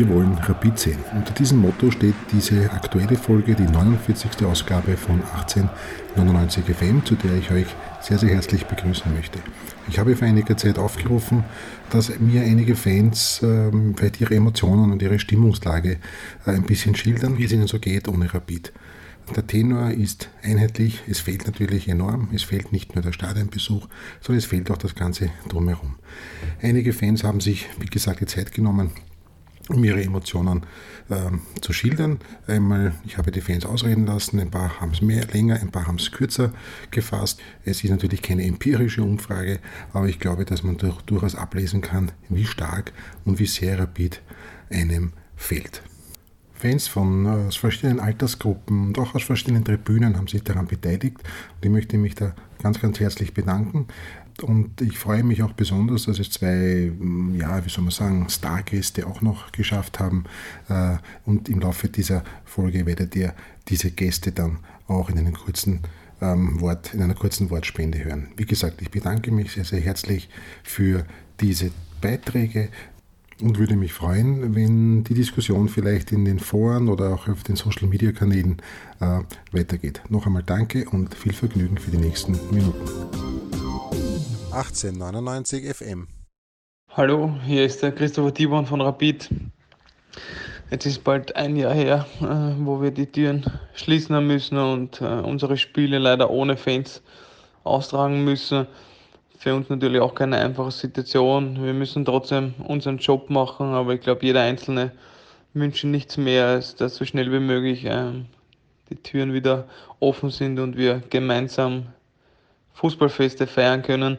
Wir wollen Rapid sehen. Unter diesem Motto steht diese aktuelle Folge, die 49. Ausgabe von 1899 FM, zu der ich euch sehr, sehr herzlich begrüßen möchte. Ich habe vor einiger Zeit aufgerufen, dass mir einige Fans ähm, vielleicht ihre Emotionen und ihre Stimmungslage äh, ein bisschen schildern, wie es ihnen so geht ohne Rapid. Der Tenor ist einheitlich, es fehlt natürlich enorm, es fehlt nicht nur der Stadionbesuch, sondern es fehlt auch das Ganze drumherum. Einige Fans haben sich, wie gesagt, die Zeit genommen, um ihre Emotionen ähm, zu schildern. Einmal, ich habe die Fans ausreden lassen, ein paar haben es mehr, länger, ein paar haben es kürzer gefasst. Es ist natürlich keine empirische Umfrage, aber ich glaube, dass man durch, durchaus ablesen kann, wie stark und wie sehr Rapid einem fehlt. Fans von äh, aus verschiedenen Altersgruppen und auch aus verschiedenen Tribünen haben sich daran beteiligt und ich möchte mich da ganz, ganz herzlich bedanken. Und ich freue mich auch besonders, dass es zwei, mm, ja, wie soll man sagen, Stargäste auch noch geschafft haben. Äh, und im Laufe dieser Folge werdet ihr diese Gäste dann auch in einem kurzen ähm, Wort, in einer kurzen Wortspende hören. Wie gesagt, ich bedanke mich sehr, sehr herzlich für diese Beiträge und würde mich freuen, wenn die Diskussion vielleicht in den Foren oder auch auf den Social Media Kanälen äh, weitergeht. Noch einmal danke und viel Vergnügen für die nächsten Minuten. 1899 FM. Hallo, hier ist der Christopher Tibon von Rapid. Jetzt ist bald ein Jahr her, äh, wo wir die Türen schließen haben müssen und äh, unsere Spiele leider ohne Fans austragen müssen für uns natürlich auch keine einfache Situation. Wir müssen trotzdem unseren Job machen, aber ich glaube, jeder Einzelne wünscht nichts mehr, als dass so schnell wie möglich ähm, die Türen wieder offen sind und wir gemeinsam Fußballfeste feiern können.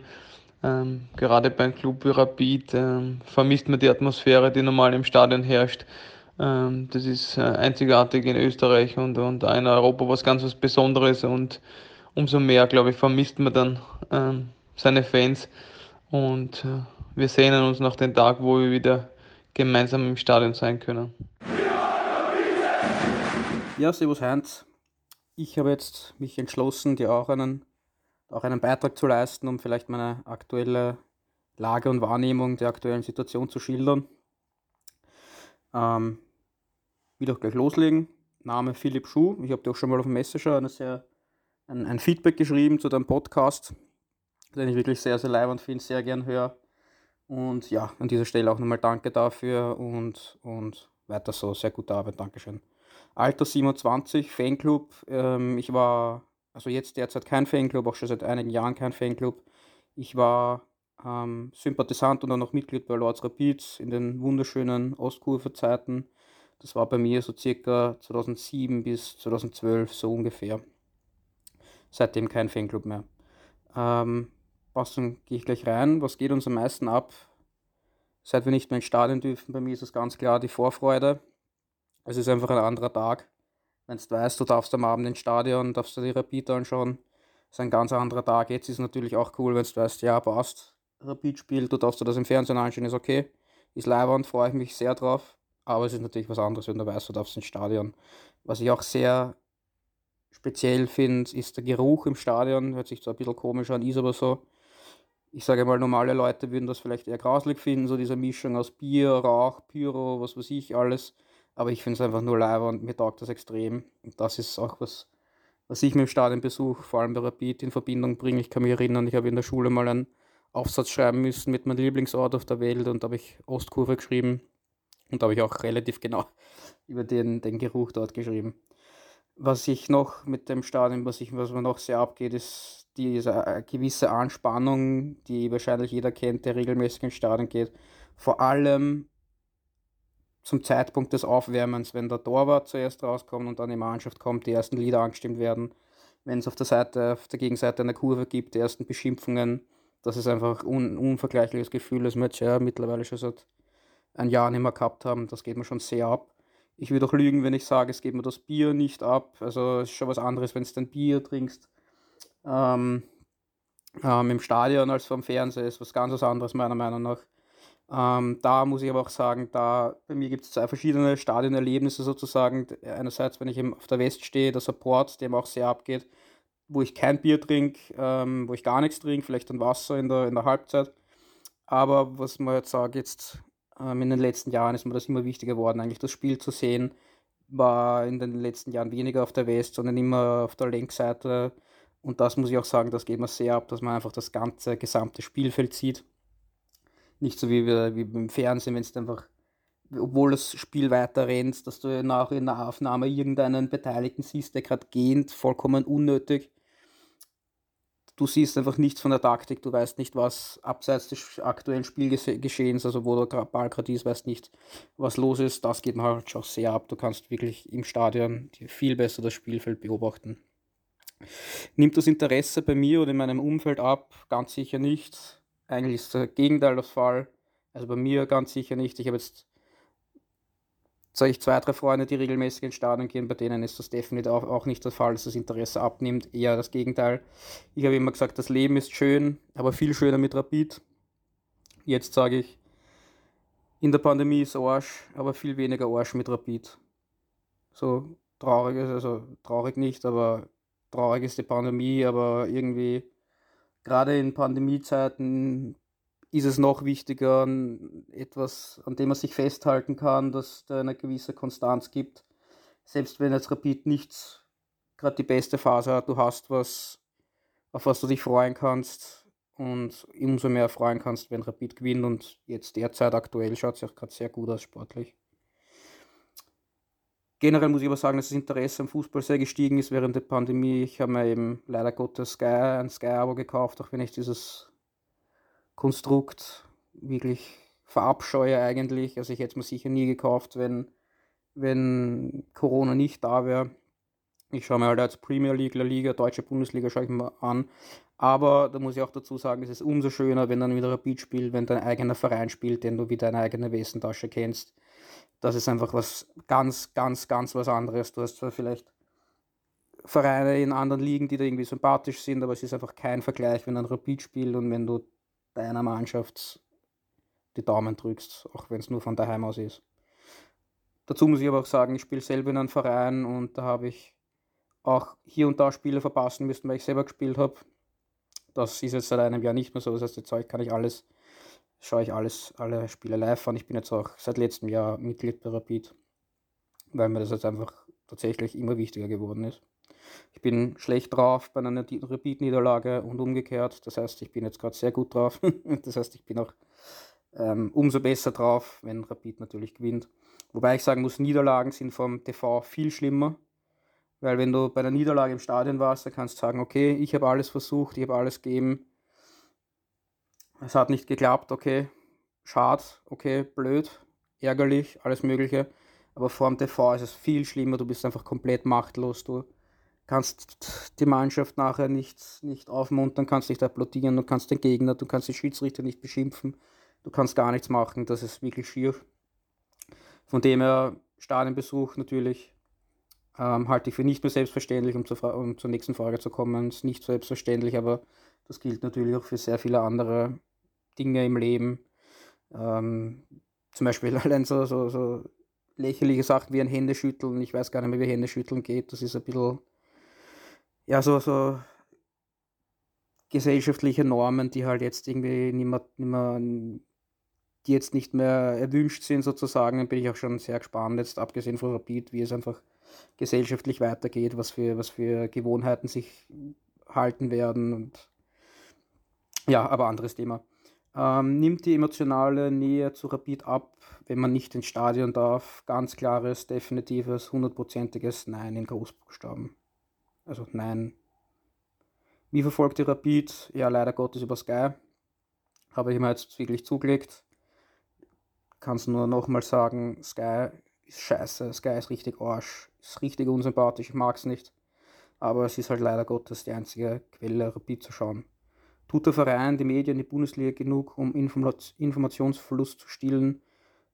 Ähm, gerade beim Club Rapid ähm, vermisst man die Atmosphäre, die normal im Stadion herrscht. Ähm, das ist äh, einzigartig in Österreich und, und in Europa was ganz was Besonderes und umso mehr, glaube ich, vermisst man dann ähm, seine Fans. Und äh, wir sehnen uns nach dem Tag, wo wir wieder gemeinsam im Stadion sein können. Ja, Servus Heinz. Ich habe jetzt mich entschlossen, dir auch einen, auch einen Beitrag zu leisten, um vielleicht meine aktuelle Lage und Wahrnehmung der aktuellen Situation zu schildern. Ähm, will auch gleich loslegen. Name Philipp Schuh. Ich habe dir auch schon mal auf dem Messenger eine sehr, ein, ein Feedback geschrieben zu deinem Podcast den ich wirklich sehr, sehr live und viel sehr gern höre. Und ja, an dieser Stelle auch nochmal danke dafür und, und weiter so. Sehr gute Arbeit, Dankeschön. Alter 27, Fanclub. Ähm, ich war, also jetzt derzeit kein Fanclub, auch schon seit einigen Jahren kein Fanclub. Ich war ähm, Sympathisant und dann noch Mitglied bei Lords Rapids in den wunderschönen Ostkurve-Zeiten. Das war bei mir so circa 2007 bis 2012 so ungefähr. Seitdem kein Fanclub mehr. Ähm, Passung gehe ich gleich rein. Was geht uns am meisten ab? Seit wir nicht mehr ins Stadion dürfen, bei mir ist es ganz klar die Vorfreude. Es ist einfach ein anderer Tag. Wenn du weißt, du darfst am Abend ins Stadion, darfst du die Rapid anschauen, ist ein ganz anderer Tag. Jetzt ist es natürlich auch cool, wenn du weißt, ja, passt, Rapid spielt, du darfst du das im Fernsehen anschauen, ist okay. Ist und freue ich mich sehr drauf. Aber es ist natürlich was anderes, wenn du weißt, du darfst ins Stadion. Was ich auch sehr speziell finde, ist der Geruch im Stadion. Hört sich zwar ein bisschen komisch an, ist aber so ich sage mal, normale Leute würden das vielleicht eher grauslig finden, so diese Mischung aus Bier, Rauch, Pyro, was weiß ich, alles. Aber ich finde es einfach nur leiber und mir taugt das extrem. Und das ist auch was, was ich mit dem Stadionbesuch, vor allem bei Rapid, in Verbindung bringe. Ich kann mich erinnern, ich habe in der Schule mal einen Aufsatz schreiben müssen mit meinem Lieblingsort auf der Welt und da habe ich Ostkurve geschrieben. Und da habe ich auch relativ genau über den, den Geruch dort geschrieben. Was ich noch mit dem Stadion, was, ich, was mir noch sehr abgeht, ist diese äh, gewisse Anspannung, die wahrscheinlich jeder kennt, der regelmäßig ins Stadion geht. Vor allem zum Zeitpunkt des Aufwärmens, wenn der Torwart zuerst rauskommt und dann die Mannschaft kommt, die ersten Lieder angestimmt werden, wenn es auf der Seite, auf der Gegenseite eine Kurve gibt, die ersten Beschimpfungen, das ist einfach ein un unvergleichliches Gefühl, das wir jetzt ja mittlerweile schon seit ein Jahr nicht mehr gehabt haben. Das geht mir schon sehr ab. Ich würde auch lügen, wenn ich sage, es geht mir das Bier nicht ab. Also es ist schon was anderes, wenn du ein Bier trinkst ähm, ähm, im Stadion als vom Fernseher ist was ganz anderes meiner Meinung nach. Ähm, da muss ich aber auch sagen, da bei mir gibt es zwei verschiedene Stadionerlebnisse sozusagen. Einerseits, wenn ich auf der West stehe, der Support, dem auch sehr abgeht, wo ich kein Bier trinke, ähm, wo ich gar nichts trinke, vielleicht ein Wasser in der, in der Halbzeit. Aber was man jetzt sagt, jetzt Ähm, in den letzten Jahren ist mir das immer wichtiger geworden, eigentlich das Spiel zu sehen. War in den letzten Jahren weniger auf der West, sondern immer auf der Längsseite. Und das muss ich auch sagen, das geht mir sehr ab, dass man einfach das ganze gesamte Spielfeld sieht. Nicht so wie, wir, wie beim Fernsehen, wenn es einfach, obwohl das Spiel weiter rennt, dass du nach in der Aufnahme irgendeinen Beteiligten siehst, der gerade geht, vollkommen unnötig du siehst einfach nichts von der Taktik, du weißt nicht, was abseits des aktuellen Spielgeschehens, also wo der Ball gerade ist, weißt nicht, was los ist. Das geht mir halt schon sehr ab. Du kannst wirklich im Stadion viel besser das Spielfeld beobachten. Nimmt das Interesse bei mir oder in meinem Umfeld ab? Ganz sicher nicht. Eigentlich ist das Gegenteil der Fall. Also bei mir ganz sicher nicht. Ich habe jetzt ich zwei, drei Freunde, die regelmäßig ins Stadion gehen, bei denen ist das definitiv auch, auch nicht der Fall, dass das Interesse abnimmt. Eher das Gegenteil. Ich habe immer gesagt, das Leben ist schön, aber viel schöner mit Rapid. Jetzt sage ich, in der Pandemie ist Arsch, aber viel weniger Arsch mit Rapid. So traurig ist, also traurig nicht, aber traurig ist die Pandemie, aber irgendwie gerade in Pandemiezeiten ist es noch wichtiger, etwas, an dem man sich festhalten kann, dass da eine gewisse Konstanz gibt. Selbst wenn jetzt Rapid nicht gerade die beste Phase hat, du hast was, auf was du dich freuen kannst und umso mehr freuen kannst, wenn Rapid gewinnt und jetzt derzeit aktuell schaut es ja gerade sehr gut aus sportlich. Generell muss ich aber sagen, dass das Interesse am Fußball sehr gestiegen ist während der Pandemie. Ich habe mir eben leider Gottes Sky, ein Sky-Abo gekauft, auch wenn ich dieses Konstrukt wirklich verabscheue eigentlich. Also ich hätte es mir sicher nie gekauft, wenn, wenn Corona nicht da wäre. Ich schaue mir halt als Premier League, La Liga, Deutsche Bundesliga schaue ich mir an. Aber da muss ich auch dazu sagen, es ist umso schöner, wenn dann wieder Rapid spielt, wenn dein eigener Verein spielt, den du wie deine eigene Wesentasche kennst. Das ist einfach was ganz, ganz, ganz was anderes. Du hast zwar vielleicht Vereine in anderen Ligen, die da irgendwie sympathisch sind, aber es ist einfach kein Vergleich, wenn ein Rapid spielt und wenn du deiner Mannschaft die Daumen drückst, auch wenn es nur von daheim aus ist. Dazu muss ich aber auch sagen, ich spiele selber in einem Verein und da habe ich auch hier und da Spiele verpassen müssen, weil ich selber gespielt habe. Das ist jetzt seit einem Jahr nicht mehr so. Das heißt, jetzt kann ich alles, schaue ich alles, alle Spiele live an. Ich bin jetzt auch seit letztem Jahr Mitglied bei Rapid, weil mir das jetzt einfach tatsächlich immer wichtiger geworden ist. Ich bin schlecht drauf bei einer Repeat-Niederlage und umgekehrt. Das heißt, ich bin jetzt gerade sehr gut drauf. das heißt, ich bin auch ähm, umso besser drauf, wenn Rapid natürlich gewinnt. Wobei ich sagen muss, Niederlagen sind vom TV viel schlimmer. Weil wenn du bei der Niederlage im Stadion warst, dann kannst du sagen, okay, ich habe alles versucht, ich habe alles gegeben. Es hat nicht geklappt, okay, schade, okay, blöd, ärgerlich, alles Mögliche. Aber vor dem TV ist es viel schlimmer, du bist einfach komplett machtlos. Du kannst die Mannschaft nachher nicht, nicht aufmuntern, kannst nicht applaudieren, du kannst den Gegner, du kannst den Schiedsrichter nicht beschimpfen, du kannst gar nichts machen, das ist wirklich schier. Von dem her, Stadionbesuch natürlich ähm, halte ich für nicht mehr selbstverständlich, um zur, um zur nächsten Frage zu kommen, ist nicht selbstverständlich, aber das gilt natürlich auch für sehr viele andere Dinge im Leben. Ähm, zum Beispiel allein so, so, so lächerliche Sachen wie ein Händeschütteln. Ich weiß gar nicht mehr, wie Händeschütteln geht. Das ist ein bisschen ja, so, so gesellschaftliche Normen, die halt jetzt irgendwie nicht mehr, nicht mehr, die jetzt nicht mehr erwünscht sind sozusagen, dann bin ich auch schon sehr gespannt, jetzt abgesehen von Rapid, wie es einfach gesellschaftlich weitergeht, was für, was für Gewohnheiten sich halten werden und ja, aber anderes Thema. Ähm, nimmt die emotionale Nähe zu Rapid ab, wenn man nicht ins Stadion darf? Ganz klares, definitives, hundertprozentiges Nein in Großbuchstaben. Also nein. Wie verfolgt die Rapid? Ja, leider Gottes über Sky. Habe ich mir jetzt wirklich zugelegt. Kann es nur nochmal sagen, Sky ist scheiße, Sky ist richtig Arsch, ist richtig unsympathisch, ich mag es nicht. Aber es ist halt leider Gottes die einzige Quelle, Rapid zu schauen. Tut der Verein, die Medien, die Bundesliga genug, um Informationsverlust zu stillen?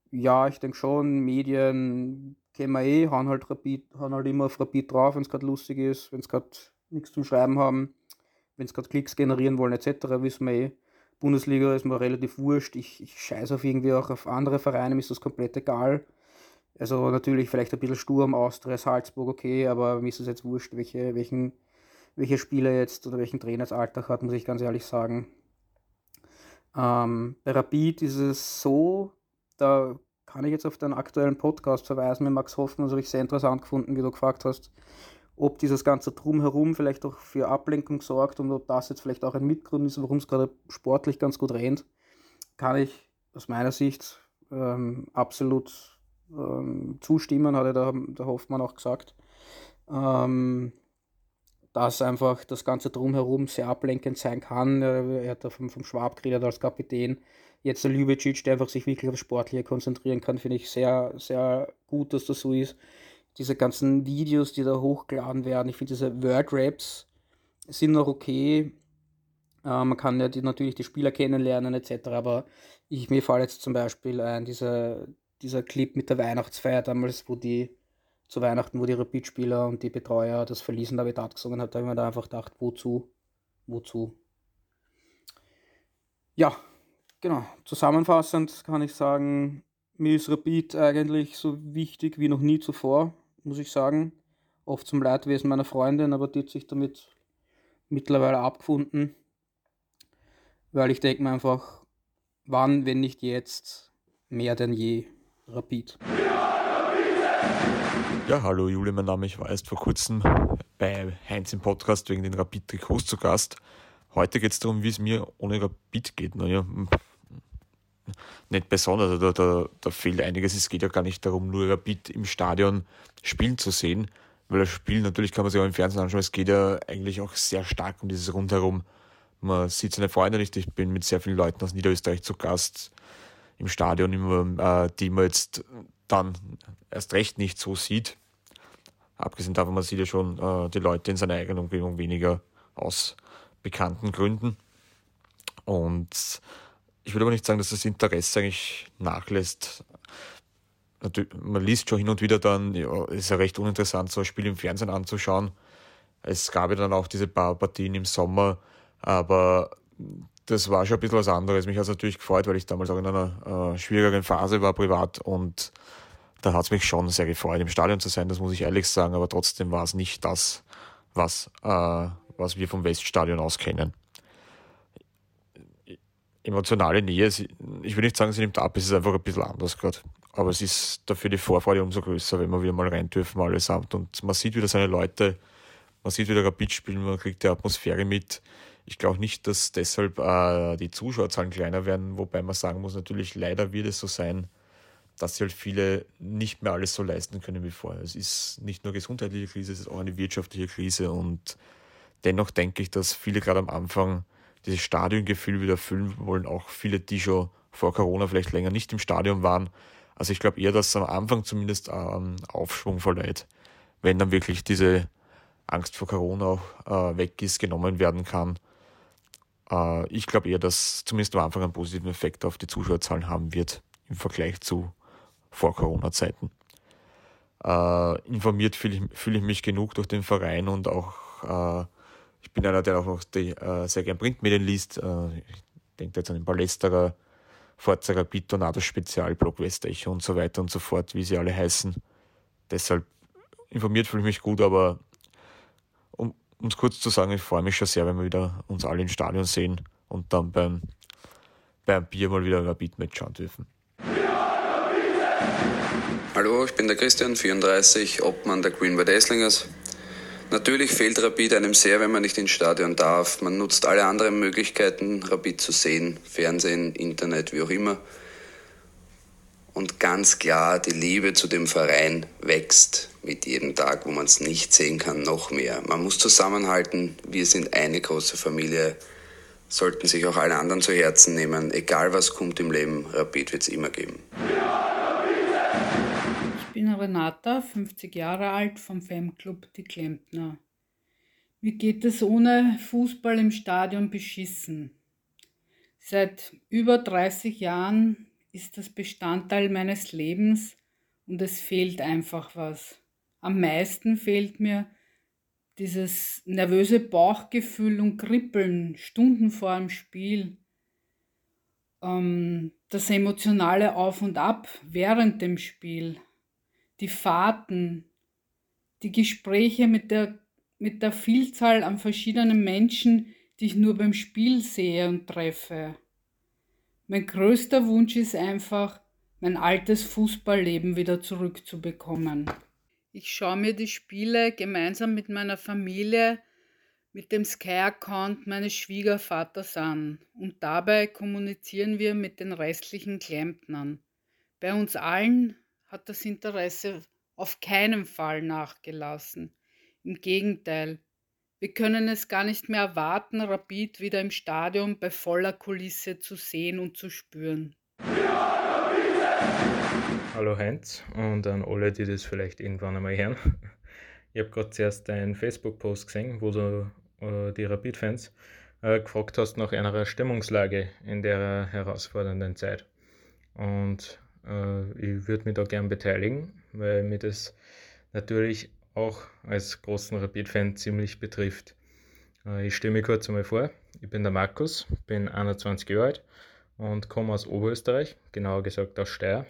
Ja, ich denke schon. Medien kennen wir eh, hauen halt, Rapid, hauen halt immer auf Rapid drauf, wenn es gerade lustig ist, wenn es gerade nichts zum Schreiben haben, wenn es gerade Klicks generieren wollen etc., wissen wir eh. Bundesliga ist mir relativ wurscht. Ich, ich scheiße auf irgendwie auch auf andere Vereine, mir ist das komplett egal. Also natürlich vielleicht ein bisschen Sturm, Austria, Salzburg, okay, aber mir ist es jetzt wurscht, welche, welchen, welcher Spieler jetzt oder welchen Trainer jetzt Alltag hat, muss ich ganz ehrlich sagen. Ähm, bei Rapid ist es so, da kann ich jetzt auf den aktuellen Podcast verweisen mit Max Hoffmann, das habe ich sehr interessant gefunden, wie du gefragt hast, ob dieses ganze Drumherum vielleicht auch für Ablenkung sorgt und ob das jetzt vielleicht auch ein Mitgrund ist, warum es gerade sportlich ganz gut rennt, kann ich aus meiner Sicht ähm, absolut ähm, zustimmen, hat ja der, der Hoffmann auch gesagt. Ähm, dass einfach das Ganze drumherum sehr ablenkend sein kann. Er hat da vom, vom Schwab geredet als Kapitän. Jetzt der Ljubicic, der einfach sich wirklich auf Sportliche konzentrieren kann, finde ich sehr, sehr gut, dass das so ist. Diese ganzen Videos, die da hochgeladen werden, ich finde diese Word-Raps sind noch okay. Äh, man kann ja die, natürlich die Spieler kennenlernen etc. Aber ich, mir fällt jetzt zum Beispiel ein, dieser, dieser Clip mit der Weihnachtsfeier damals, wo die zu Weihnachten, wo die Rapid-Spieler und die Betreuer das Verließen der Vedat gesungen hat, da habe ich mir da einfach gedacht, wozu? Wozu? Ja, genau. Zusammenfassend kann ich sagen, mir ist Rapid eigentlich so wichtig wie noch nie zuvor, muss ich sagen. Oft zum Leidwesen meiner Freundin, aber die hat sich damit mittlerweile abgefunden. Weil ich denke mir einfach, wann, wenn nicht jetzt, mehr denn je Rapid. Ja, hallo Juli, mein Name. Ich war erst vor kurzem bei Heinz im Podcast wegen den Rapid-Trikots zu Gast. Heute geht es darum, wie es mir ohne Rapid geht. Naja, nicht besonders, da, da, da fehlt einiges. Es geht ja gar nicht darum, nur Rapid im Stadion spielen zu sehen, weil das Spiel natürlich kann man sich auch im Fernsehen anschauen. Es geht ja eigentlich auch sehr stark um dieses Rundherum. Man sieht seine Freunde nicht. Ich bin mit sehr vielen Leuten aus Niederösterreich zu Gast im Stadion, äh, die man jetzt dann erst recht nicht so sieht. Abgesehen davon, man sieht ja schon äh, die Leute in seiner eigenen Umgebung weniger aus bekannten Gründen. Und ich würde aber nicht sagen, dass das Interesse eigentlich nachlässt. Man liest schon hin und wieder dann, ja, ist ja recht uninteressant, so ein Spiel im Fernsehen anzuschauen. Es gab ja dann auch diese paar Partien im Sommer, aber das war schon ein bisschen was anderes. Mich hat es natürlich gefreut, weil ich damals auch in einer äh, schwierigeren Phase war privat und da hat es mich schon sehr gefreut, im Stadion zu sein, das muss ich ehrlich sagen, aber trotzdem war es nicht das, was, äh, was wir vom Weststadion aus kennen. Emotionale Nähe, ich will nicht sagen, sie nimmt ab, es ist einfach ein bisschen anders gerade. Aber es ist dafür die Vorfreude umso größer, wenn wir wieder mal rein dürfen, allesamt. Und man sieht wieder seine Leute, man sieht wieder Rapid spielen, man kriegt die Atmosphäre mit. Ich glaube nicht, dass deshalb äh, die Zuschauerzahlen kleiner werden, wobei man sagen muss, natürlich leider wird es so sein, dass sich halt viele nicht mehr alles so leisten können wie vorher. Es ist nicht nur gesundheitliche Krise, es ist auch eine wirtschaftliche Krise und dennoch denke ich, dass viele gerade am Anfang dieses Stadiongefühl wieder erfüllen wollen, auch viele, die schon vor Corona vielleicht länger nicht im Stadion waren. Also ich glaube eher, dass es am Anfang zumindest einen Aufschwung verleiht, wenn dann wirklich diese Angst vor Corona auch äh, weg ist, genommen werden kann äh, ich glaube eher, dass zumindest am Anfang einen positiven Effekt auf die Zuschauerzahlen haben wird im Vergleich zu vor Corona-Zeiten. Äh, informiert fühle ich, fühl ich, mich genug durch den Verein und auch, äh, ich bin einer, der auch noch die, äh, sehr gern Printmedien liest. Äh, ich denke jetzt an den Palästerer, Forza Rapid, Spezial, Block Westecho und so weiter und so fort, wie sie alle heißen. Deshalb informiert fühle ich mich gut, aber um es kurz zu sagen, ich freue mich schon sehr, wenn wir wieder uns alle im Stadion sehen und dann beim, beim Bier mal wieder ein Rapid-Match schauen dürfen. Hallo, ich bin der Christian, 34, Obmann der Green White Esslingers. Natürlich fehlt Rapid einem sehr, wenn man nicht ins Stadion darf. Man nutzt alle anderen Möglichkeiten, Rapid zu sehen, Fernsehen, Internet, wie auch immer. Und ganz klar, die Liebe zu dem Verein wächst mit jedem Tag, wo man es nicht sehen kann, noch mehr. Man muss zusammenhalten, wir sind eine große Familie, sollten sich auch alle anderen zu Herzen nehmen. Egal was kommt im Leben, Rapid wird es immer geben. Ich bin Renata, 50 Jahre alt, vom Fanclub Die Klempner. Mir geht es ohne Fußball im Stadion beschissen. Seit über 30 Jahren ist das Bestandteil meines Lebens und es fehlt einfach was. Am meisten fehlt mir dieses nervöse Bauchgefühl und Kribbeln Stunden vor dem Spiel, ähm, das emotionale Auf und Ab während dem Spiel, die Fahrten, die Gespräche mit der, mit der Vielzahl an verschiedenen Menschen, die ich nur beim Spiel sehe und treffe. Mein größter Wunsch ist einfach, mein altes Fußballleben wieder zurückzubekommen. Ich schaue mir die Spiele gemeinsam mit meiner Familie mit dem Sky-Account meines Schwiegervaters an und dabei kommunizieren wir mit den restlichen Klempnern. Bei uns allen hat das Interesse auf keinen Fall nachgelassen. Im Gegenteil, wir können es gar nicht mehr erwarten, Rapid wieder im Stadion bei voller Kulisse zu sehen und zu spüren. Hallo Heinz und an alle, die das vielleicht irgendwann einmal hören. Ich habe gerade zuerst deinen Facebook-Post gesehen, wo du äh, die Rapid-Fans äh, gefragt hast nach einer Stimmungslage in der herausfordernden Zeit. Und äh, ich würde mich da gern beteiligen, weil mir das natürlich auch als großen Rapid-Fan ziemlich betrifft. Äh, ich stelle mich kurz einmal vor. Ich bin der Markus, bin 21 Jahre alt und komme aus Oberösterreich, genauer gesagt aus Steyr.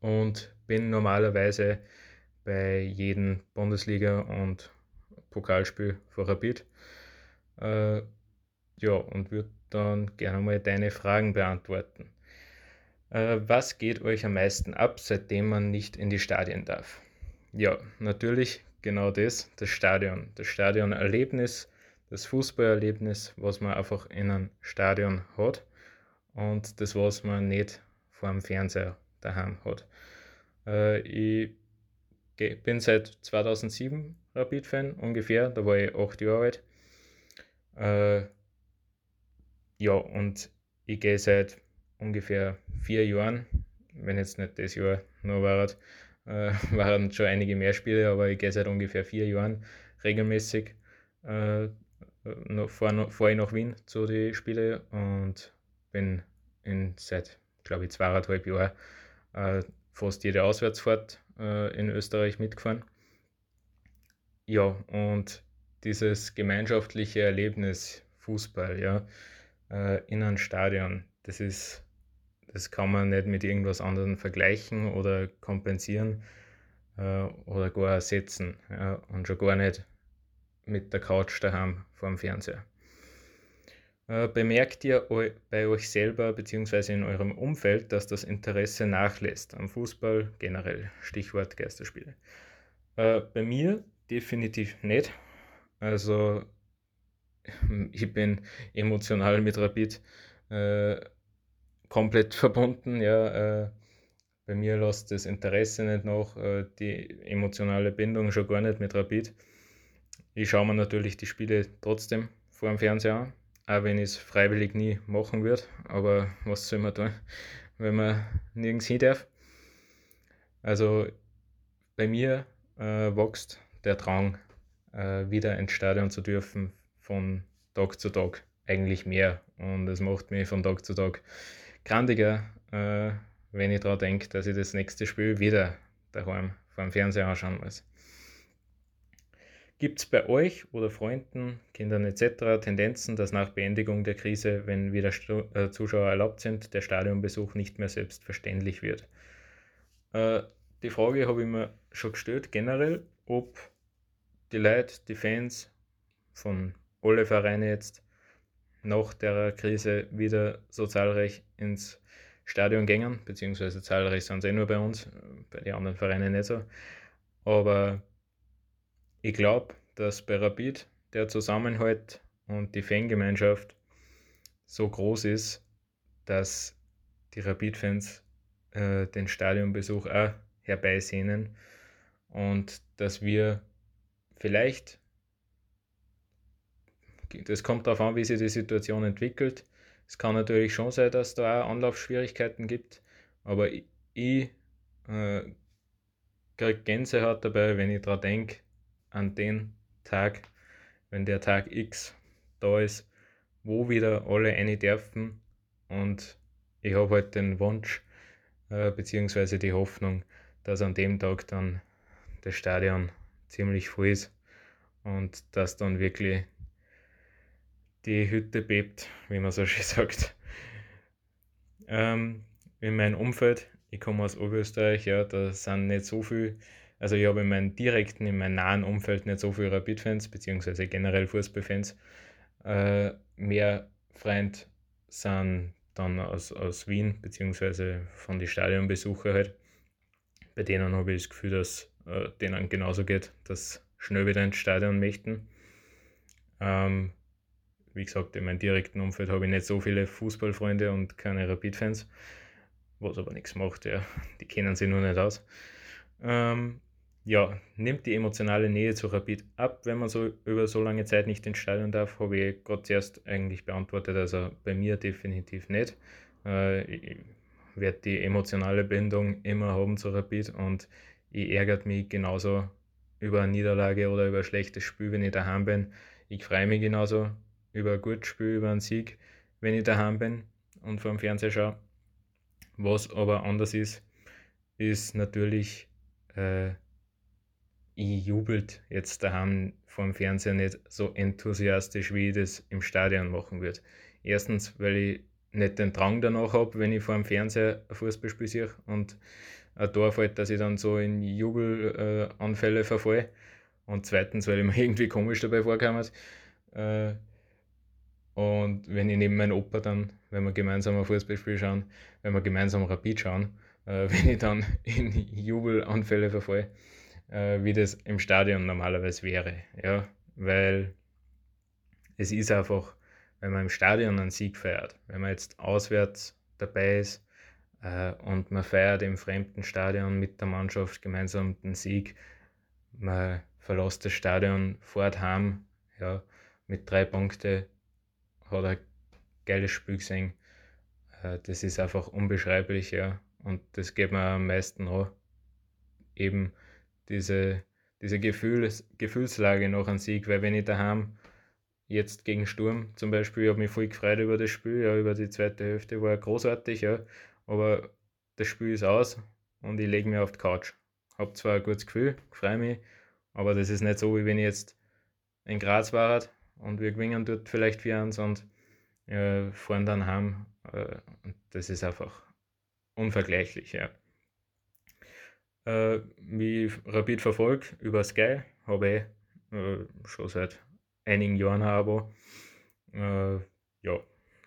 Und bin normalerweise bei jedem Bundesliga- und Pokalspiel vor Rapid. Äh, ja, und würde dann gerne mal deine Fragen beantworten. Äh, was geht euch am meisten ab, seitdem man nicht in die Stadien darf? Ja, natürlich genau das, das Stadion. Das Stadionerlebnis, das Fußballerlebnis, was man einfach in einem Stadion hat und das, was man nicht vor dem Fernseher daheim hat. Äh, ich bin seit 2007 Rapid-Fan ungefähr, da war ich acht Jahre alt. Äh, ja, und ich gehe seit ungefähr vier Jahren, wenn jetzt nicht das Jahr noch war, äh, waren schon einige mehr Spiele, aber ich gehe seit ungefähr vier Jahren regelmäßig äh, fahre fahr ich nach Wien zu den Spielen und bin in, seit, glaube ich, zweieinhalb Jahren äh, fast jede Auswärtsfahrt äh, in Österreich mitgefahren. Ja, und dieses gemeinschaftliche Erlebnis Fußball, ja, äh, in einem Stadion, das ist, das kann man nicht mit irgendwas anderem vergleichen oder kompensieren äh, oder gar ersetzen. Ja, und schon gar nicht mit der Couch daheim vor dem Fernseher. Äh, bemerkt ihr bei euch selber bzw. in eurem Umfeld, dass das Interesse nachlässt am Fußball generell? Stichwort Geisterspiele. Äh, bei mir definitiv nicht. Also ich bin emotional mit Rapid äh, komplett verbunden. Ja, äh, bei mir lässt das Interesse nicht nach, äh, die emotionale Bindung schon gar nicht mit Rapid. Ich schaue mir natürlich die Spiele trotzdem vor dem Fernseher an auch wenn ich es freiwillig nie machen würde. Aber was soll man tun, wenn man nirgends hin darf? Also bei mir äh, wächst der Drang, äh, wieder ins Stadion zu dürfen, von Tag zu Tag eigentlich mehr. Und es macht mich von Tag zu Tag grandiger, äh, wenn ich daran denke, dass ich das nächste Spiel wieder daheim vor dem Fernseher anschauen muss. Gibt es bei euch oder Freunden, Kindern etc. Tendenzen, dass nach Beendigung der Krise, wenn wieder äh, Zuschauer erlaubt sind, der Stadionbesuch nicht mehr selbstverständlich wird? Äh, die Frage habe ich mir schon gestellt, generell, ob die Leute, die Fans von alle Vereine jetzt nach der Krise wieder so zahlreich ins Stadion gängen, beziehungsweise zahlreich sind sie eh nur bei uns, bei den anderen Vereinen nicht so. Aber ich glaube, dass bei Rapid der Zusammenhalt und die Fangemeinschaft so groß ist, dass die Rapid-Fans äh, den Stadionbesuch auch herbeisehnen und dass wir vielleicht, das kommt darauf an, wie sich die Situation entwickelt. Es kann natürlich schon sein, dass da auch Anlaufschwierigkeiten gibt, aber ich, ich äh, kriege Gänsehaut dabei, wenn ich daran denke, an den Tag, wenn der Tag X da ist, wo wieder alle eine dürfen. Und ich habe halt den Wunsch äh, bzw. die Hoffnung, dass an dem Tag dann das Stadion ziemlich voll ist und dass dann wirklich die Hütte bebt, wie man so schön sagt. Ähm, in meinem Umfeld, ich komme aus Oberösterreich, ja, da sind nicht so viele also ich habe in meinem direkten, in meinem nahen Umfeld nicht so viele Rapid-Fans, beziehungsweise generell Fußballfans. Äh, mehr Freund sind dann aus, aus Wien, beziehungsweise von den Stadionbesuchern halt. Bei denen habe ich das Gefühl, dass äh, denen genauso geht, dass schnell wieder ins Stadion möchten. Ähm, wie gesagt, in meinem direkten Umfeld habe ich nicht so viele Fußballfreunde und keine Rapid-Fans, was aber nichts macht, ja. Die kennen sich nur nicht aus. Ähm, ja, nimmt die emotionale Nähe zu Rapid ab, wenn man so über so lange Zeit nicht ins Stadion darf, habe ich gerade zuerst eigentlich beantwortet, also bei mir definitiv nicht. Äh, ich werde die emotionale Bindung immer haben zu Rapid und ich ärgert mich genauso über eine Niederlage oder über ein schlechtes Spiel, wenn ich daheim bin. Ich freue mich genauso über ein gutes Spiel, über einen Sieg, wenn ich daheim bin und vor dem Fernseher schaue. Was aber anders ist, ist natürlich, äh, ich jubelt jetzt daheim vor dem Fernseher nicht so enthusiastisch, wie ich das im Stadion machen würde. Erstens, weil ich nicht den Drang danach habe, wenn ich vor dem Fernseher ein Fußballspiel sehe und ein Tor fällt, dass ich dann so in Jubelanfälle äh, verfalle. Und zweitens, weil ich mir irgendwie komisch dabei vorkam. Äh, und wenn ich neben meinem Opa dann, wenn wir gemeinsam ein Fußballspiel schauen, wenn wir gemeinsam Rapid schauen, äh, wenn ich dann in Jubelanfälle verfalle, äh, wie das im Stadion normalerweise wäre. Ja, weil es ist einfach, wenn man im Stadion einen Sieg feiert, wenn man jetzt auswärts dabei ist äh, und man feiert im fremden Stadion mit der Mannschaft gemeinsam den Sieg, man verlässt das Stadion, fährt heim, ja, mit drei Punkten hat ein geiles Spiel gesehen. Äh, das ist einfach unbeschreiblich, ja. Und das geht mir am meisten an. Eben diese, diese Gefühls, Gefühlslage nach einem Sieg, weil wenn ich daheim jetzt gegen Sturm zum Beispiel, ich habe mich voll gefreut über das Spiel, ja, über die zweite Hälfte, war großartig, ja, aber das Spiel ist aus und ich lege mich auf die Couch. Habe zwar ein gutes Gefühl, freue mich, aber das ist nicht so, wie wenn ich jetzt in Graz war und wir gewinnen dort vielleicht 4-1 und äh, fahren dann heim. Äh, das ist einfach unvergleichlich, ja. Äh, wie Rapid verfolgt über Sky, habe ich äh, schon seit einigen Jahren ein Abo. Äh, ja,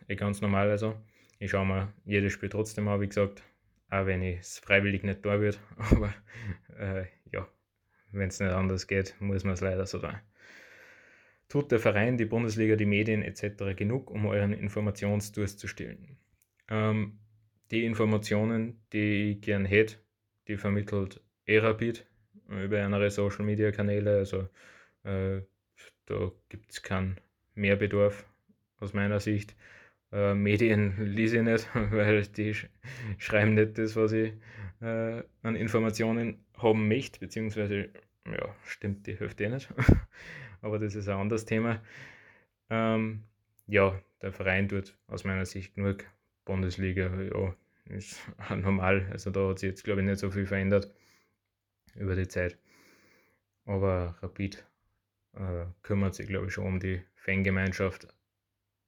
eh ganz normal also. Ich schaue mir jedes Spiel trotzdem an, wie gesagt, auch wenn ich es freiwillig nicht da wird. Aber äh, ja, wenn es nicht anders geht, muss man es leider so tun. Tut der Verein, die Bundesliga, die Medien etc. genug, um euren Informationsdurst zu stillen? Ähm, die Informationen, die ich gern hätte, die vermittelt Erapid über andere Social Media Kanäle. Also äh, da gibt es keinen Mehrbedarf aus meiner Sicht. Äh, Medien lese ich nicht, weil die sch schreiben nicht das, was ich äh, an Informationen haben möchte, beziehungsweise ja, stimmt die Hälfte eh nicht. aber das ist ein anderes Thema. Ähm, ja, der Verein tut aus meiner Sicht genug. Bundesliga, ja, ist normal. Also da hat sich jetzt, glaube ich, nicht so viel verändert über die Zeit. Aber Rapid äh, kümmert sich, glaube ich, schon um die Fangemeinschaft,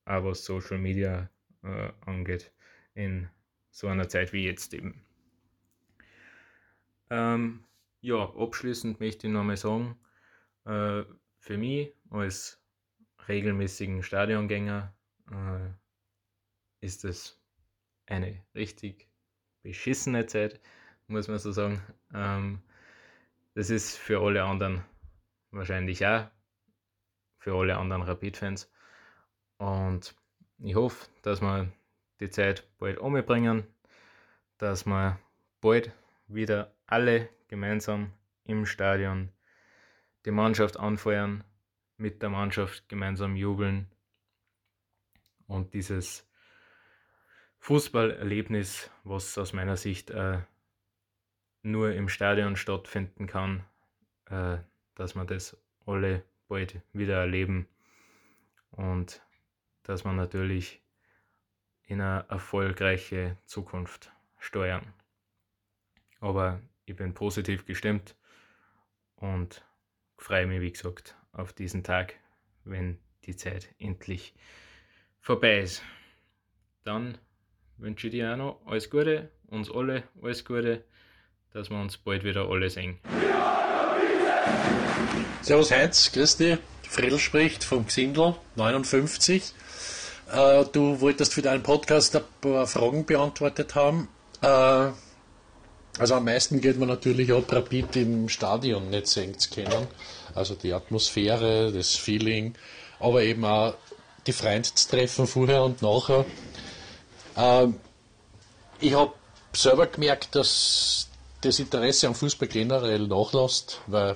auch was Social Media äh, angeht, in so einer Zeit wie jetzt eben. Ähm, ja, abschließend möchte ich nochmal sagen, äh, für mich als regelmäßigen Stadiongänger äh, ist es eine richtig beschissene Zeit, muss man so sagen. Ähm, das ist für alle anderen wahrscheinlich auch, für alle anderen Rapid-Fans. Und ich hoffe, dass wir die Zeit bald umbringen, dass wir bald wieder alle gemeinsam im Stadion die Mannschaft anfeuern, mit der Mannschaft gemeinsam jubeln und dieses Fußballerlebnis, was aus meiner Sicht äh, nur im Stadion stattfinden kann, äh, dass wir das alle bald wieder erleben und dass wir natürlich in eine erfolgreiche Zukunft steuern. Aber ich bin positiv gestimmt und freue mich, wie gesagt, auf diesen Tag, wenn die Zeit endlich vorbei ist. Dann wünsche ich dir auch noch alles Gute, uns alle alles Gute, dass wir uns bald wieder alle sehen. Servus Heinz, grüß dich. Fredel spricht vom Xindel 59. Äh, du wolltest für deinen Podcast ein paar Fragen beantwortet haben. Äh, also am meisten geht man natürlich ab, Rapid im Stadion nicht zu können. Also die Atmosphäre, das Feeling, aber eben auch die Freunde zu treffen vorher und nachher. Ähm, ich habe selber gemerkt, dass das Interesse am Fußball generell nachlässt, weil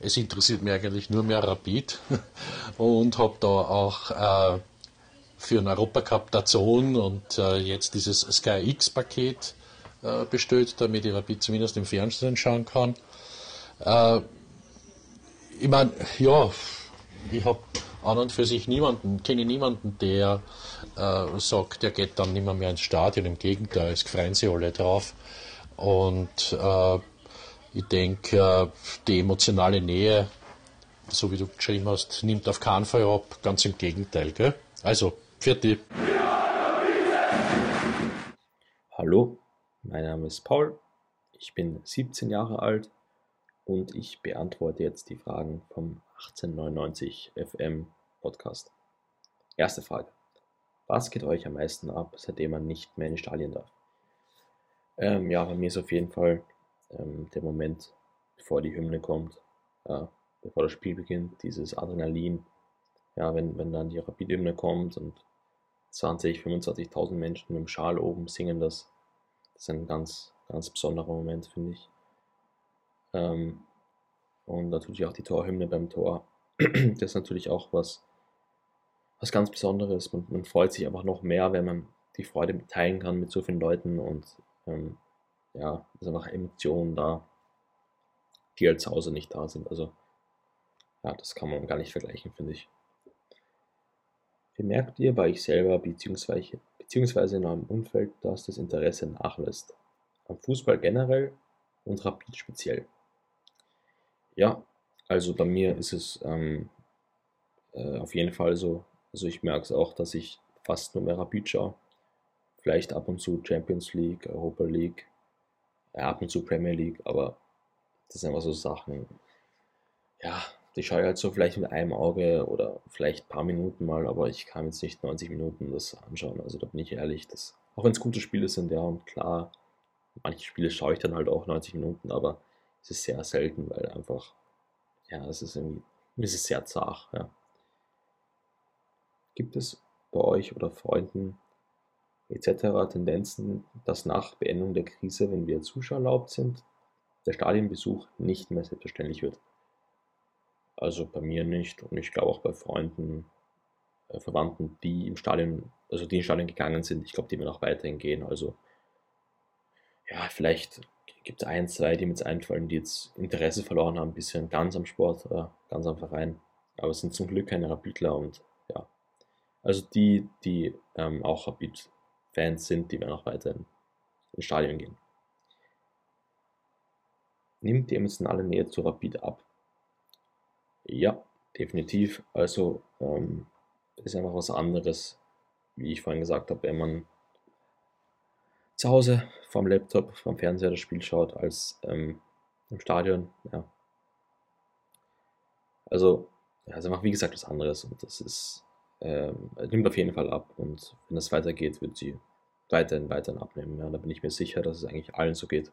es interessiert mich eigentlich nur mehr Rapid und habe da auch äh, für den Europacup der Zone und äh, jetzt dieses Sky X Paket äh, bestellt, damit ich Rapid zumindest im Fernsehen schauen kann. Äh, ich meine, ja, ich habe an und für sich niemanden, kenne niemanden, der äh, sagt, der geht dann nicht mehr, ins Stadion. Im Gegenteil, es freuen sich alle drauf. Und äh, ich denke, äh, die emotionale Nähe, so wie du geschrieben hast, nimmt auf keinen Fall ab. Ganz im Gegenteil. Gell? Also, vierte. Hallo, mein Name ist Paul. Ich bin 17 Jahre alt und ich beantworte jetzt die Fragen vom 1899 FM Podcast. Erste Frage. Was geht euch am meisten ab, seitdem man nicht mehr in die Stadien darf? Ähm, ja, bei mir ist auf jeden Fall ähm, der Moment, bevor die Hymne kommt, äh, bevor das Spiel beginnt, dieses Adrenalin. Ja, wenn, wenn dann die Rapid-Hymne kommt und 20, 25.000 Menschen dem Schal oben singen das, das ist ein ganz, ganz besonderer Moment, finde ich. Ähm, und natürlich auch die Torhymne beim Tor. das ist natürlich auch was, was ganz Besonderes. Man, man freut sich einfach noch mehr, wenn man die Freude teilen kann mit so vielen Leuten und ähm, ja, sind einfach Emotionen da, die halt zu Hause nicht da sind. Also ja, das kann man gar nicht vergleichen, finde ich. Wie merkt ihr bei euch selber beziehungsweise, beziehungsweise in eurem Umfeld, dass das Interesse nachlässt? Am Fußball generell und Rapid speziell. Ja, also bei mir ist es ähm, äh, auf jeden Fall so. Also ich merke es auch, dass ich fast nur mehr Rapid schaue. Vielleicht ab und zu Champions League, Europa League, ja, ab und zu Premier League, aber das sind einfach so Sachen, ja, die schaue ich halt so vielleicht mit einem Auge oder vielleicht ein paar Minuten mal, aber ich kann jetzt nicht 90 Minuten das anschauen. Also da bin ich ehrlich, dass, auch wenn es gute Spiele sind, ja, und klar, manche Spiele schaue ich dann halt auch 90 Minuten, aber es ist sehr selten, weil einfach, ja, es ist irgendwie, es ist sehr zart, ja. Gibt es bei euch oder Freunden etc. Tendenzen, dass nach Beendigung der Krise, wenn wir Zuschauer erlaubt sind, der Stadionbesuch nicht mehr selbstverständlich wird? Also bei mir nicht und ich glaube auch bei Freunden, äh, Verwandten, die im Stadion, also die ins Stadion gegangen sind, ich glaube, die werden auch weiterhin gehen. Also ja, vielleicht gibt es ein, zwei, die mir jetzt einfallen, die jetzt Interesse verloren haben, ein bisschen ganz am Sport, äh, ganz am Verein. Aber es sind zum Glück keine Rapidler und ja. Also die, die ähm, auch Rapid-Fans sind, die werden auch weiterhin ins Stadion gehen. Nimmt die emotionale Nähe zu Rapid ab? Ja, definitiv. Also ähm, ist einfach was anderes, wie ich vorhin gesagt habe, wenn man zu Hause vom Laptop, vom Fernseher das Spiel schaut, als ähm, im Stadion. Ja. Also, ja, ist einfach wie gesagt was anderes und das ist, ähm, nimmt auf jeden Fall ab und wenn es weitergeht, wird sie weiterhin, weiterhin abnehmen. Ja, da bin ich mir sicher, dass es eigentlich allen so geht.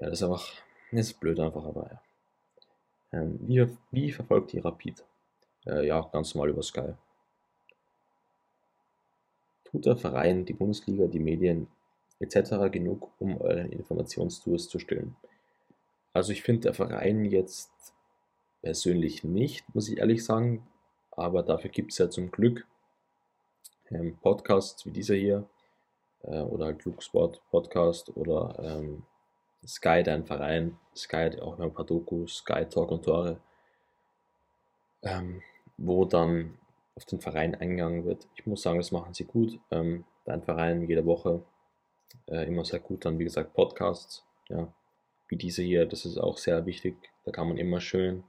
Ja, das ist einfach, das ist blöd einfach, aber ja. Ähm, wie, wie verfolgt ihr Rapid? Äh, ja, ganz normal über Sky. Tut der Verein, die Bundesliga, die Medien etc. genug, um euren Informationsdurst zu stillen? Also ich finde der Verein jetzt persönlich nicht, muss ich ehrlich sagen, aber dafür gibt es ja zum Glück ähm, Podcasts wie dieser hier äh, oder halt Flugsport Podcast oder ähm, Sky, dein Verein, Sky auch noch ein paar Dokus, Sky Talk und Tore, ähm, wo dann auf den Verein eingegangen wird. Ich muss sagen, das machen sie gut. Ähm, dein Verein jede Woche äh, immer sehr gut. Dann, wie gesagt, Podcasts, ja, wie diese hier, das ist auch sehr wichtig. Da kann man immer schön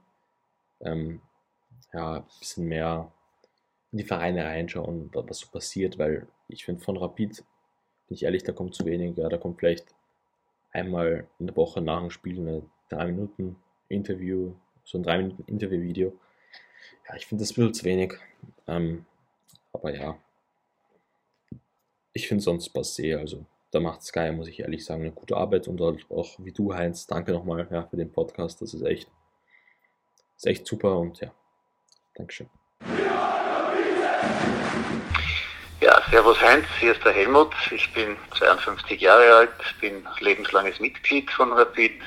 ähm, ja, ein bisschen mehr in die Vereine reinschauen, was so passiert, weil ich finde von Rapid, bin ich ehrlich, da kommt zu wenig. Ja, da kommt vielleicht einmal in der Woche nach dem Spiel eine 3 Minuten Interview, so ein 3 Minuten Interview-Video. Ja, ich finde das ein bisschen zu wenig. Ähm, Aber ja, ich finde sonst passé. Also da macht Sky, muss ich ehrlich sagen, eine gute Arbeit und auch wie du, Heinz, danke nochmal ja, für den Podcast. Das ist echt, ist echt super und ja, Dankeschön. Servus Heinz, hier ist der Helmut. Ich bin 52 Jahre alt, bin lebenslanges Mitglied von Rapid,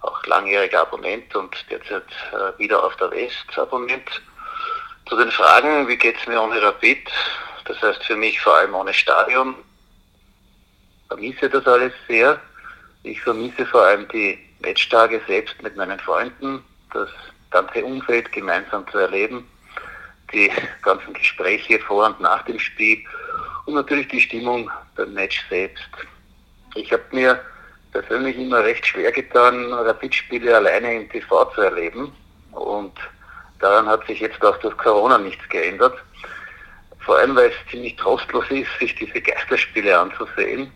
auch langjähriger Abonnent und derzeit äh, wieder auf der West Abonnent. Zu den Fragen, wie geht es mir ohne Rapid? Das heißt für mich vor allem ohne Stadion. Ich vermisse das alles sehr. Ich vermisse vor allem die Matchtage selbst mit meinen Freunden, das ganze Umfeld gemeinsam zu erleben, die ganzen Gespräche vor und nach dem Spiel und natürlich die Stimmung beim Match selbst. Ich habe mir persönlich immer recht schwer getan, Rapid-Spiele alleine im TV zu erleben und daran hat sich jetzt auch durch Corona nichts geändert. Vor allem, weil es ziemlich trostlos ist, sich diese Geisterspiele anzusehen.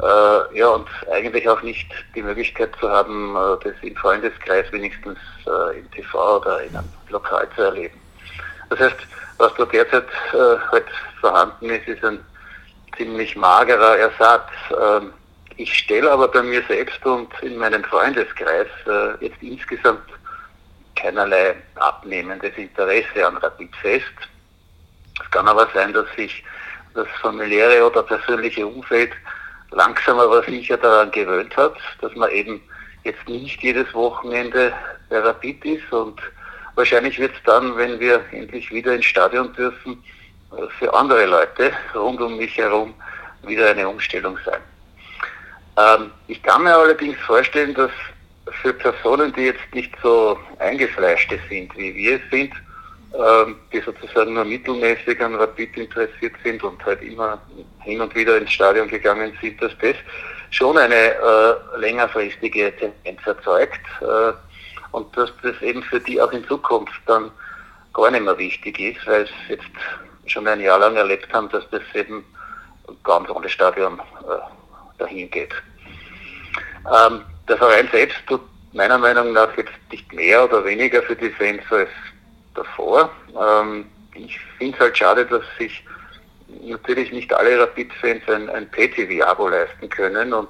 Äh, ja, und eigentlich auch nicht die Möglichkeit zu haben, äh, das im Freundeskreis wenigstens äh, im TV oder in einem Lokal zu erleben. Das heißt, was da derzeit äh, halt vorhanden ist, ist ein ziemlich magerer Ersatz. Ähm, ich stelle aber bei mir selbst und in meinem Freundeskreis äh, jetzt insgesamt keinerlei abnehmendes Interesse an Rapid fest. Es kann aber sein, dass sich das familiäre oder persönliche Umfeld langsam aber sicher daran gewöhnt hat, dass man eben jetzt nicht jedes Wochenende bei Rapid ist und wahrscheinlich wird es dann, wenn wir endlich wieder ins Stadion dürfen, für andere Leute rund um mich herum wieder eine Umstellung sein. Ähm, ich kann mir allerdings vorstellen, dass für Personen, die jetzt nicht so eingefleischte sind, wie wir es sind, ähm, die sozusagen nur mittelmäßig an Rapid interessiert sind und halt immer hin und wieder ins Stadion gegangen sind, dass das schon eine äh, längerfristige Tendenz erzeugt äh, und dass das eben für die auch in Zukunft dann gar nicht mehr wichtig ist, weil es jetzt schon ein Jahr lang erlebt haben, dass das eben ganz ohne Stadion äh, dahin geht. Ähm, der Verein selbst tut meiner Meinung nach jetzt nicht mehr oder weniger für die Fans als davor. Ähm, ich finde es halt schade, dass sich natürlich nicht alle Rapid-Fans ein, ein Pay-TV-Abo leisten können und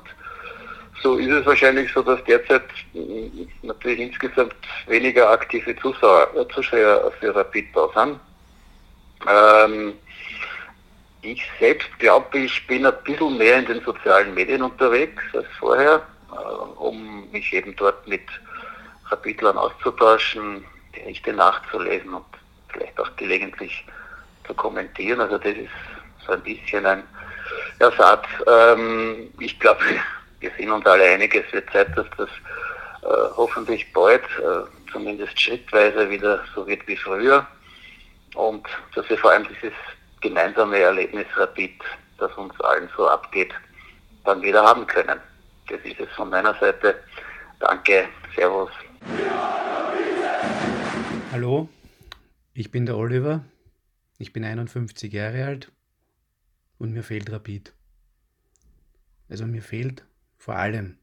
so ist es wahrscheinlich so, dass derzeit natürlich insgesamt weniger aktive Zuschauer, Zuschauer für Rapid da sind. Ähm, ich selbst glaube, ich bin ein bisschen mehr in den sozialen Medien unterwegs als vorher, äh, um mich eben dort mit Kapitlern auszutauschen, Berichte nachzulesen und vielleicht auch gelegentlich zu kommentieren. Also das ist so ein bisschen ein Ersatz. Ähm, ich glaube, wir sind uns alle einig, es wird Zeit, dass das äh, hoffentlich bald, äh, zumindest schrittweise wieder so wird wie früher und dass wir vor allem dieses gemeinsame Erlebnis Rapid, das uns allen so abgeht, dann wieder haben können. Das ist es von meiner Seite. Danke, Servus. Hallo, ich bin der Oliver, ich bin 51 Jahre alt und mir fehlt Rapid. Also mir fehlt vor allem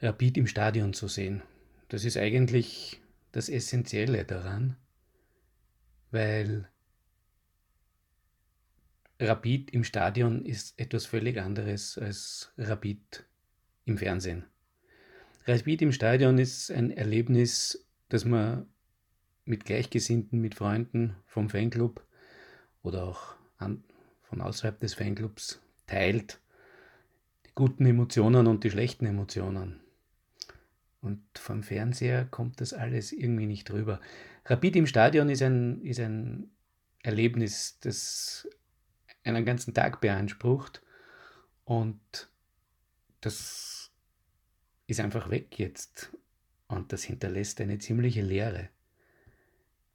Rapid im Stadion zu sehen. Das ist eigentlich das Essentielle daran weil Rapid im Stadion ist etwas völlig anderes als Rapid im Fernsehen. Rapid im Stadion ist ein Erlebnis, das man mit Gleichgesinnten, mit Freunden vom Fanclub oder auch an, von außerhalb des Fanclubs teilt. Guten Emotionen und die schlechten Emotionen. Und vom Fernseher kommt das alles irgendwie nicht rüber. Rapid im Stadion ist ein, ist ein Erlebnis, das einen ganzen Tag beansprucht. Und das ist einfach weg jetzt. Und das hinterlässt eine ziemliche Leere.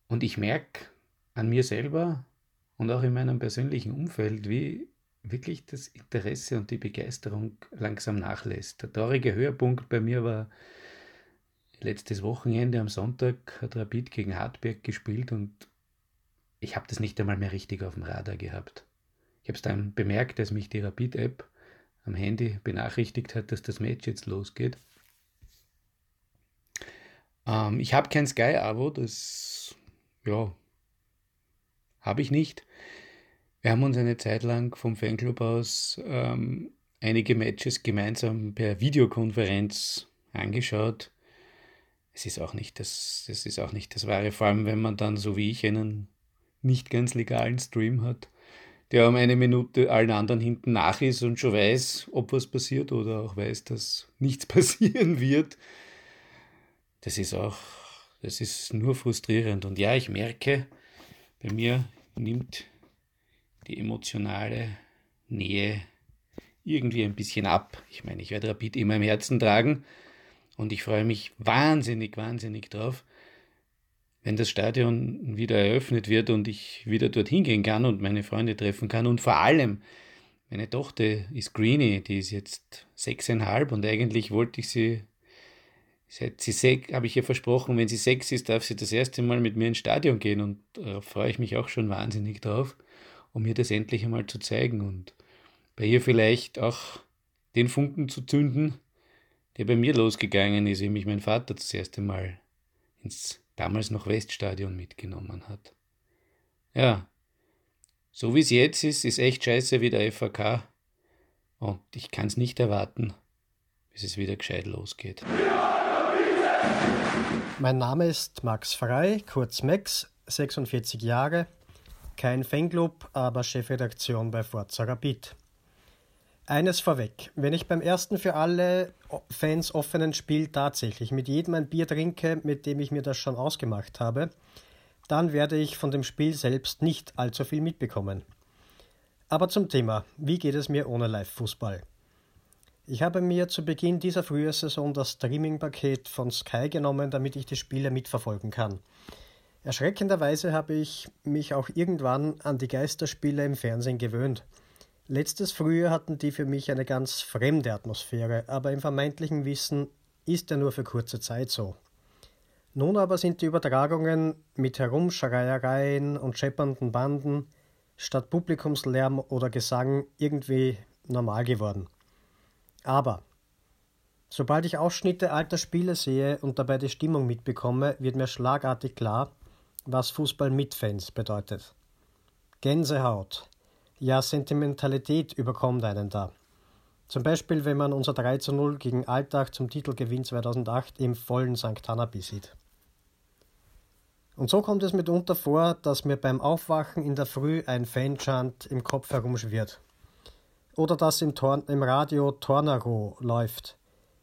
Und ich merke an mir selber und auch in meinem persönlichen Umfeld, wie wirklich das Interesse und die Begeisterung langsam nachlässt. Der traurige Höhepunkt bei mir war letztes Wochenende am Sonntag hat Rapid gegen Hartberg gespielt und ich habe das nicht einmal mehr richtig auf dem Radar gehabt. Ich habe es dann bemerkt, dass mich die Rapid-App am Handy benachrichtigt hat, dass das Match jetzt losgeht. Ähm, ich habe kein Sky-Abo, das ja, habe ich nicht. Wir haben uns eine Zeit lang vom Fanclub aus ähm, einige Matches gemeinsam per Videokonferenz angeschaut. Es ist auch nicht das, das ist auch nicht das Wahre, vor allem wenn man dann so wie ich einen nicht ganz legalen Stream hat, der um eine Minute allen anderen hinten nach ist und schon weiß, ob was passiert oder auch weiß, dass nichts passieren wird. Das ist auch, das ist nur frustrierend. Und ja, ich merke, bei mir nimmt die emotionale Nähe irgendwie ein bisschen ab. Ich meine, ich werde Rapid immer im Herzen tragen und ich freue mich wahnsinnig, wahnsinnig drauf, wenn das Stadion wieder eröffnet wird und ich wieder dorthin gehen kann und meine Freunde treffen kann und vor allem meine Tochter ist Greenie, die ist jetzt sechseinhalb und eigentlich wollte ich sie, seit sie sechs, habe ich ihr versprochen, wenn sie sechs ist, darf sie das erste Mal mit mir ins Stadion gehen und da freue ich mich auch schon wahnsinnig drauf, um ihr das endlich einmal zu zeigen und bei ihr vielleicht auch den Funken zu zünden, der bei mir losgegangen ist, indem mich mein Vater das erste Mal ins damals noch Weststadion mitgenommen hat. Ja, so wie es jetzt ist, ist echt scheiße wie der FAK und ich kann es nicht erwarten, bis es wieder gescheit losgeht. Mein Name ist Max Frei, kurz Max, 46 Jahre, kein Fanclub, aber Chefredaktion bei Forza Rapid. Eines vorweg, wenn ich beim ersten für alle Fans offenen Spiel tatsächlich mit jedem ein Bier trinke, mit dem ich mir das schon ausgemacht habe, dann werde ich von dem Spiel selbst nicht allzu viel mitbekommen. Aber zum Thema, wie geht es mir ohne Live-Fußball? Ich habe mir zu Beginn dieser Frühjahrssaison das Streaming-Paket von Sky genommen, damit ich die Spiele mitverfolgen kann. Erschreckenderweise habe ich mich auch irgendwann an die Geisterspiele im Fernsehen gewöhnt – Letztes Frühjahr hatten die für mich eine ganz fremde Atmosphäre, aber im vermeintlichen Wissen ist er nur für kurze Zeit so. Nun aber sind die Übertragungen mit Herumschreiereien und scheppernden Banden statt Publikumslärm oder Gesang irgendwie normal geworden. Aber sobald ich Ausschnitte alter Spiele sehe und dabei die Stimmung mitbekomme, wird mir schlagartig klar, was Fußball mit Fans bedeutet. Gänsehaut, ja, Sentimentalität überkommt einen da. Zum Beispiel, wenn man unser 3 zu 0 gegen Alltag zum Titelgewinn 2008 im vollen St. Hanabi sieht. Und so kommt es mitunter vor, dass mir beim Aufwachen in der Früh ein Fanchant im Kopf herumschwirrt. Oder dass im, Tor im Radio Tornaro läuft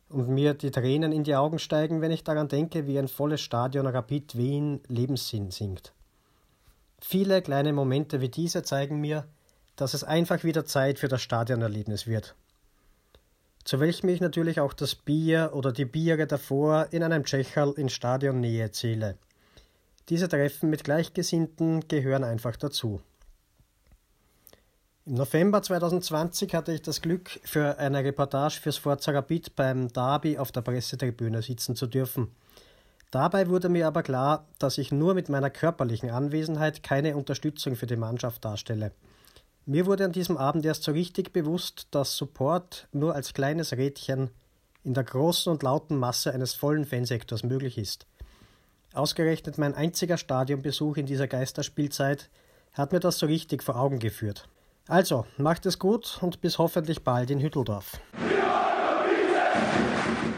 und mir die Tränen in die Augen steigen, wenn ich daran denke, wie ein volles Stadion Rapid Wien Lebenssinn singt. Viele kleine Momente wie diese zeigen mir, dass es einfach wieder Zeit für das Stadionerlebnis wird. Zu welchem ich natürlich auch das Bier oder die Biere davor in einem Tschecherl in Stadionnähe zähle. Diese Treffen mit Gleichgesinnten gehören einfach dazu. Im November 2020 hatte ich das Glück, für eine Reportage fürs Forza Rapid beim Derby auf der Pressetribüne sitzen zu dürfen. Dabei wurde mir aber klar, dass ich nur mit meiner körperlichen Anwesenheit keine Unterstützung für die Mannschaft darstelle. Mir wurde an diesem Abend erst so richtig bewusst, dass Support nur als kleines Rädchen in der großen und lauten Masse eines vollen Fansektors möglich ist. Ausgerechnet mein einziger Stadionbesuch in dieser Geisterspielzeit hat mir das so richtig vor Augen geführt. Also, macht es gut und bis hoffentlich bald in Hütteldorf.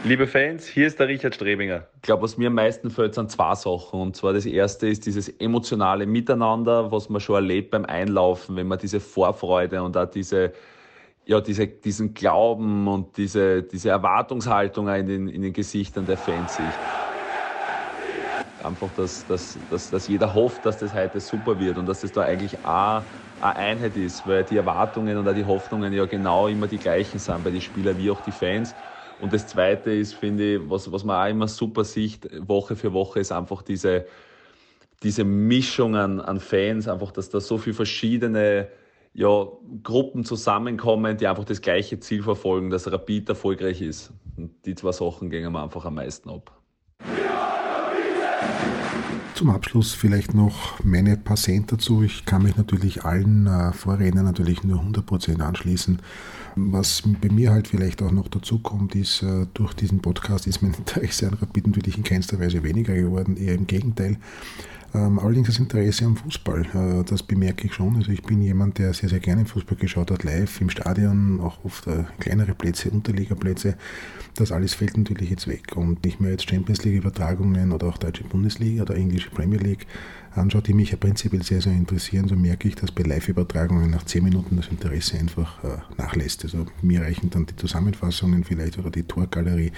Liebe Fans, hier ist der Richard Strebinger. Ich glaube, was mir am meisten fällt, sind zwei Sachen. Und zwar das erste ist dieses emotionale Miteinander, was man schon erlebt beim Einlaufen, wenn man diese Vorfreude und auch diese, ja, diese, diesen Glauben und diese, diese Erwartungshaltung in den, in den Gesichtern der Fans sieht. Einfach, dass, dass, dass, dass jeder hofft, dass das heute super wird und dass das da eigentlich auch eine Einheit ist, weil die Erwartungen und auch die Hoffnungen ja genau immer die gleichen sind bei den Spielern wie auch die Fans. Und das Zweite ist, finde ich, was, was man auch immer super sieht, Woche für Woche, ist einfach diese, diese Mischung an, an Fans, einfach, dass da so viele verschiedene ja, Gruppen zusammenkommen, die einfach das gleiche Ziel verfolgen, dass Rapid erfolgreich ist. Und die zwei Sachen gehen wir einfach am meisten ab. Zum Abschluss vielleicht noch meine paar Cent dazu. Ich kann mich natürlich allen äh, Vorrednern natürlich nur 100% anschließen. Was bei mir halt vielleicht auch noch dazu kommt, ist, äh, durch diesen Podcast ist mein Interesse an Rapid natürlich in keinster Weise weniger geworden, eher im Gegenteil. Ähm, allerdings das Interesse am Fußball, äh, das bemerke ich schon. Also ich bin jemand, der sehr, sehr gerne Fußball geschaut hat, live im Stadion, auch oft äh, kleinere Plätze, Unterligaplätze. Das alles fällt natürlich jetzt weg. Und ich mir jetzt Champions League Übertragungen oder auch Deutsche Bundesliga oder Englische Premier League anschaue, die mich ja prinzipiell sehr, sehr interessieren, so merke ich, dass bei Live-Übertragungen nach 10 Minuten das Interesse einfach äh, nachlässt. Also mir reichen dann die Zusammenfassungen vielleicht oder die Torgalerie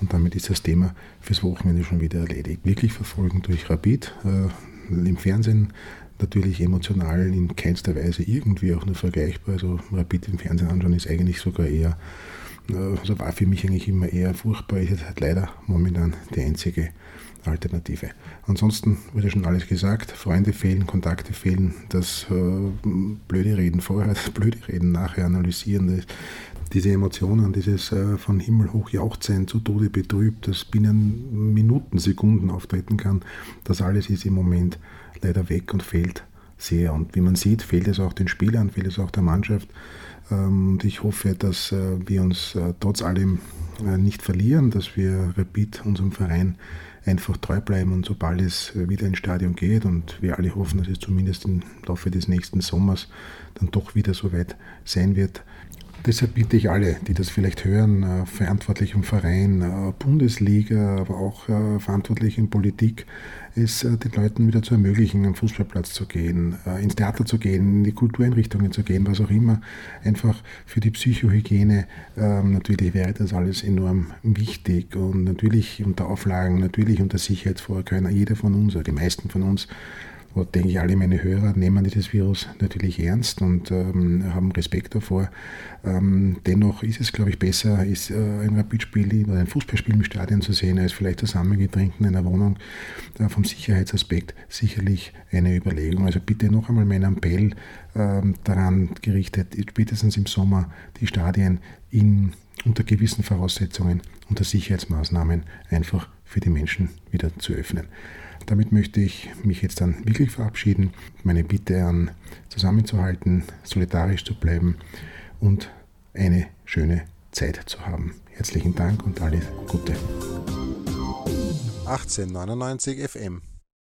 und damit ist das Thema fürs Wochenende schon wieder erledigt. Wirklich verfolgen durch Rapid äh, im Fernsehen natürlich emotional in keinster Weise irgendwie auch nur vergleichbar. Also Rapid im Fernsehen anschauen ist eigentlich sogar eher, äh, also war für mich eigentlich immer eher furchtbar. Ist halt leider momentan die einzige Alternative. Ansonsten wurde schon alles gesagt. Freunde fehlen, Kontakte fehlen, das äh, blöde Reden vorher, das blöde Reden nachher analysieren, diese Emotionen, dieses äh, von Himmel hoch jauchzen, zu Tode betrübt, das binnen Minuten, Sekunden auftreten kann, das alles ist im Moment leider weg und fehlt sehr. Und wie man sieht, fehlt es auch den Spielern, fehlt es auch der Mannschaft. Ähm, und ich hoffe, dass äh, wir uns äh, trotz allem äh, nicht verlieren, dass wir Rapid, unserem Verein, einfach treu bleiben und sobald es wieder ins Stadion geht und wir alle hoffen, dass es zumindest im Laufe des nächsten Sommers dann doch wieder so weit sein wird, Deshalb bitte ich alle, die das vielleicht hören, äh, verantwortlich im Verein, äh, Bundesliga, aber auch äh, verantwortlich in Politik, es den Leuten wieder zu ermöglichen, am Fußballplatz zu gehen, ins Theater zu gehen, in die Kultureinrichtungen zu gehen, was auch immer. Einfach für die Psychohygiene ähm, natürlich wäre das alles enorm wichtig und natürlich unter Auflagen, natürlich unter Sicherheitsvorkehrungen. Jeder von uns, oder die meisten von uns, wo denke ich, alle meine Hörer nehmen dieses Virus natürlich ernst und ähm, haben Respekt davor. Ähm, dennoch ist es, glaube ich, besser, ist, äh, ein Rapidspiel oder ein Fußballspiel im Stadion zu sehen, als vielleicht zusammengetrinkt in einer Wohnung. Äh, vom Sicherheitsaspekt sicherlich eine Überlegung. Also bitte noch einmal mein Appell ähm, daran gerichtet, spätestens im Sommer die Stadien in, unter gewissen Voraussetzungen, unter Sicherheitsmaßnahmen einfach für die Menschen wieder zu öffnen. Damit möchte ich mich jetzt dann wirklich verabschieden. Meine Bitte an, zusammenzuhalten, solidarisch zu bleiben und eine schöne Zeit zu haben. Herzlichen Dank und alles Gute. 1899 FM